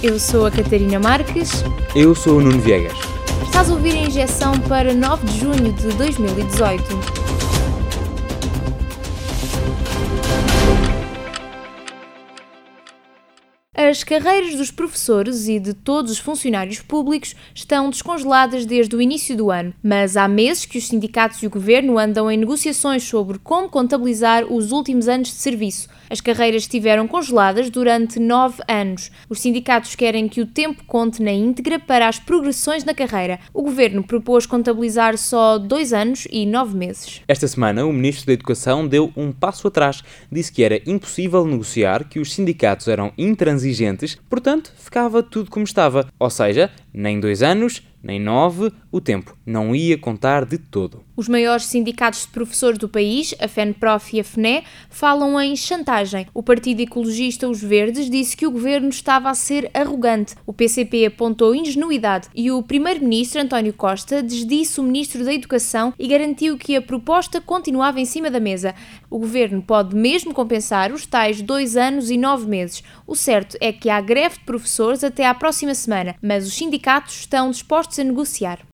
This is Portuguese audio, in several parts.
Eu sou a Catarina Marques. Eu sou o Nuno Viegas. Estás a ouvir a injeção para 9 de junho de 2018. As carreiras dos professores e de todos os funcionários públicos estão descongeladas desde o início do ano, mas há meses que os sindicatos e o governo andam em negociações sobre como contabilizar os últimos anos de serviço. As carreiras estiveram congeladas durante nove anos. Os sindicatos querem que o tempo conte na íntegra para as progressões na carreira. O governo propôs contabilizar só dois anos e nove meses. Esta semana, o ministro da Educação deu um passo atrás. Disse que era impossível negociar, que os sindicatos eram intransigentes portanto, ficava tudo como estava, ou seja, nem dois anos, nem nove, o tempo não ia contar de todo. Os maiores sindicatos de professores do país, a FENPROF e a FNE, falam em chantagem. O Partido Ecologista Os Verdes disse que o governo estava a ser arrogante. O PCP apontou ingenuidade e o primeiro-ministro António Costa desdisse o ministro da Educação e garantiu que a proposta continuava em cima da mesa. O governo pode mesmo compensar os tais dois anos e nove meses. O certo é que há greve de professores até à próxima semana, mas os sindicatos estão dispostos a negociar.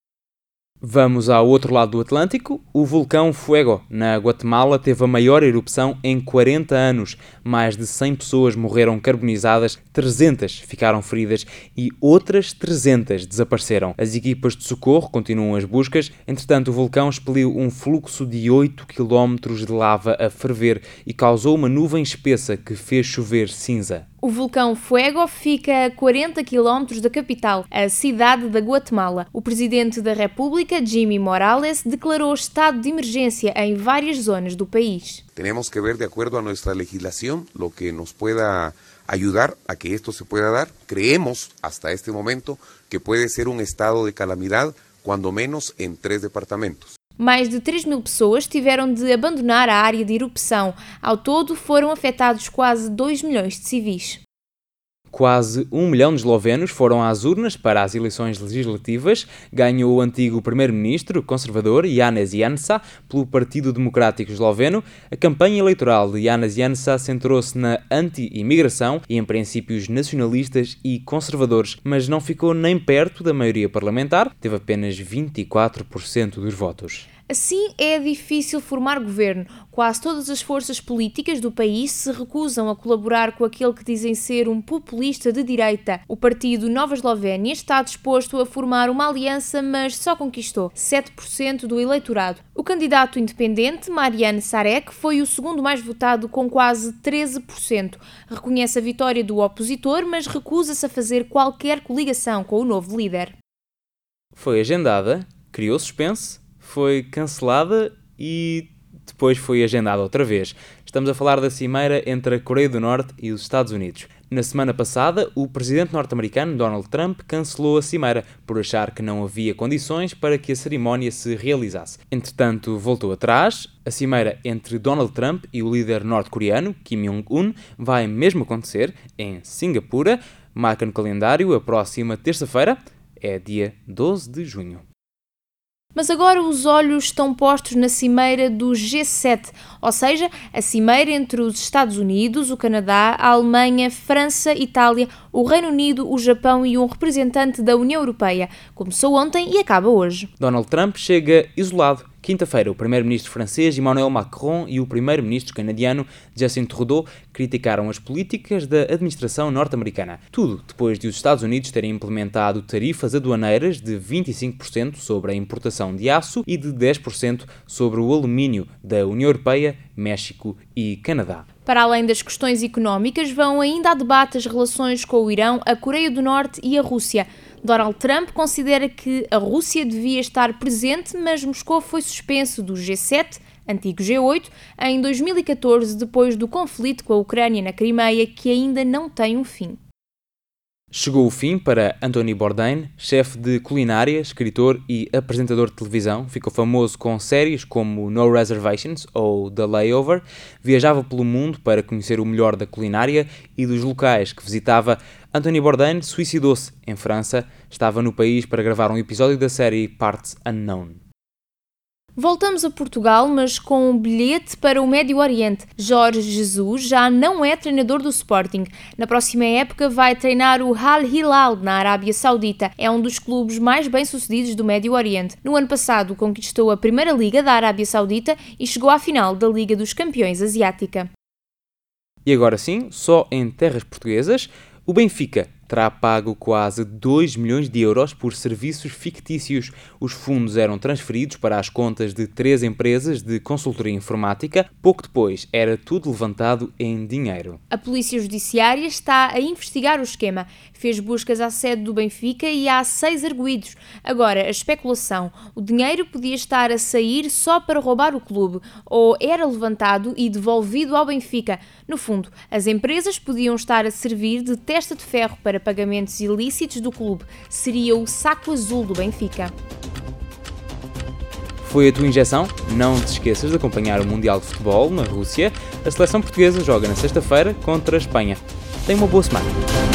Vamos ao outro lado do Atlântico. O vulcão Fuego, na Guatemala, teve a maior erupção em 40 anos. Mais de 100 pessoas morreram carbonizadas, 300 ficaram feridas e outras 300 desapareceram. As equipas de socorro continuam as buscas. Entretanto, o vulcão expeliu um fluxo de 8 km de lava a ferver e causou uma nuvem espessa que fez chover cinza. O vulcão Fuego fica a 40 km da capital, a cidade da Guatemala. O presidente da República, Jimmy Morales, declarou estado de emergência em várias zonas do país. Temos que ver de acordo a nossa legislação o que nos pueda ayudar a que esto se pueda dar. Creemos hasta este momento que puede ser un estado de calamidad, cuando menos en tres departamentos. Mais de 3 mil pessoas tiveram de abandonar a área de erupção. Ao todo, foram afetados quase 2 milhões de civis. Quase um milhão de eslovenos foram às urnas para as eleições legislativas. Ganhou o antigo primeiro-ministro conservador Janez Janša pelo Partido Democrático Esloveno. A campanha eleitoral de Janez Janša centrou-se na anti-imigração e em princípios nacionalistas e conservadores, mas não ficou nem perto da maioria parlamentar, teve apenas 24% dos votos. Assim é difícil formar governo. Quase todas as forças políticas do país se recusam a colaborar com aquele que dizem ser um populista de direita. O partido Nova Eslovénia está disposto a formar uma aliança, mas só conquistou 7% do eleitorado. O candidato independente, Marianne Sarek, foi o segundo mais votado com quase 13%. Reconhece a vitória do opositor, mas recusa-se a fazer qualquer coligação com o novo líder. Foi agendada, criou suspense foi cancelada e depois foi agendada outra vez. Estamos a falar da cimeira entre a Coreia do Norte e os Estados Unidos. Na semana passada, o presidente norte-americano Donald Trump cancelou a cimeira por achar que não havia condições para que a cerimónia se realizasse. Entretanto, voltou atrás. A cimeira entre Donald Trump e o líder norte-coreano Kim Jong-un vai mesmo acontecer em Singapura. Marca no calendário a próxima terça-feira, é dia 12 de junho. Mas agora os olhos estão postos na cimeira do G7, ou seja, a cimeira entre os Estados Unidos, o Canadá, a Alemanha, França, Itália, o Reino Unido, o Japão e um representante da União Europeia. Começou ontem e acaba hoje. Donald Trump chega isolado Quinta-feira, o primeiro-ministro francês Emmanuel Macron e o primeiro-ministro canadiano Justin Trudeau criticaram as políticas da administração norte-americana. Tudo depois de os Estados Unidos terem implementado tarifas aduaneiras de 25% sobre a importação de aço e de 10% sobre o alumínio da União Europeia, México e Canadá. Para além das questões económicas, vão ainda a debate as relações com o Irão, a Coreia do Norte e a Rússia. Donald Trump considera que a Rússia devia estar presente, mas Moscou foi suspenso do G7, antigo G8, em 2014, depois do conflito com a Ucrânia na Crimeia, que ainda não tem um fim. Chegou o fim para Anthony Bourdain, chefe de culinária, escritor e apresentador de televisão. Ficou famoso com séries como No Reservations ou The Layover. Viajava pelo mundo para conhecer o melhor da culinária e dos locais que visitava. Anthony Bourdain suicidou-se em França. Estava no país para gravar um episódio da série Parts Unknown. Voltamos a Portugal, mas com um bilhete para o Médio Oriente. Jorge Jesus já não é treinador do Sporting. Na próxima época vai treinar o Al Hilal na Arábia Saudita. É um dos clubes mais bem-sucedidos do Médio Oriente. No ano passado conquistou a Primeira Liga da Arábia Saudita e chegou à final da Liga dos Campeões Asiática. E agora sim, só em terras portuguesas, o Benfica terá pago quase 2 milhões de euros por serviços fictícios. Os fundos eram transferidos para as contas de três empresas de consultoria informática. Pouco depois, era tudo levantado em dinheiro. A Polícia Judiciária está a investigar o esquema. Fez buscas à sede do Benfica e há seis arguídos. Agora, a especulação: o dinheiro podia estar a sair só para roubar o clube ou era levantado e devolvido ao Benfica. No fundo, as empresas podiam estar a servir de testa de ferro para pagamentos ilícitos do clube. Seria o saco azul do Benfica. Foi a tua injeção? Não te esqueças de acompanhar o Mundial de Futebol na Rússia. A seleção portuguesa joga na sexta-feira contra a Espanha. Tenha uma boa semana.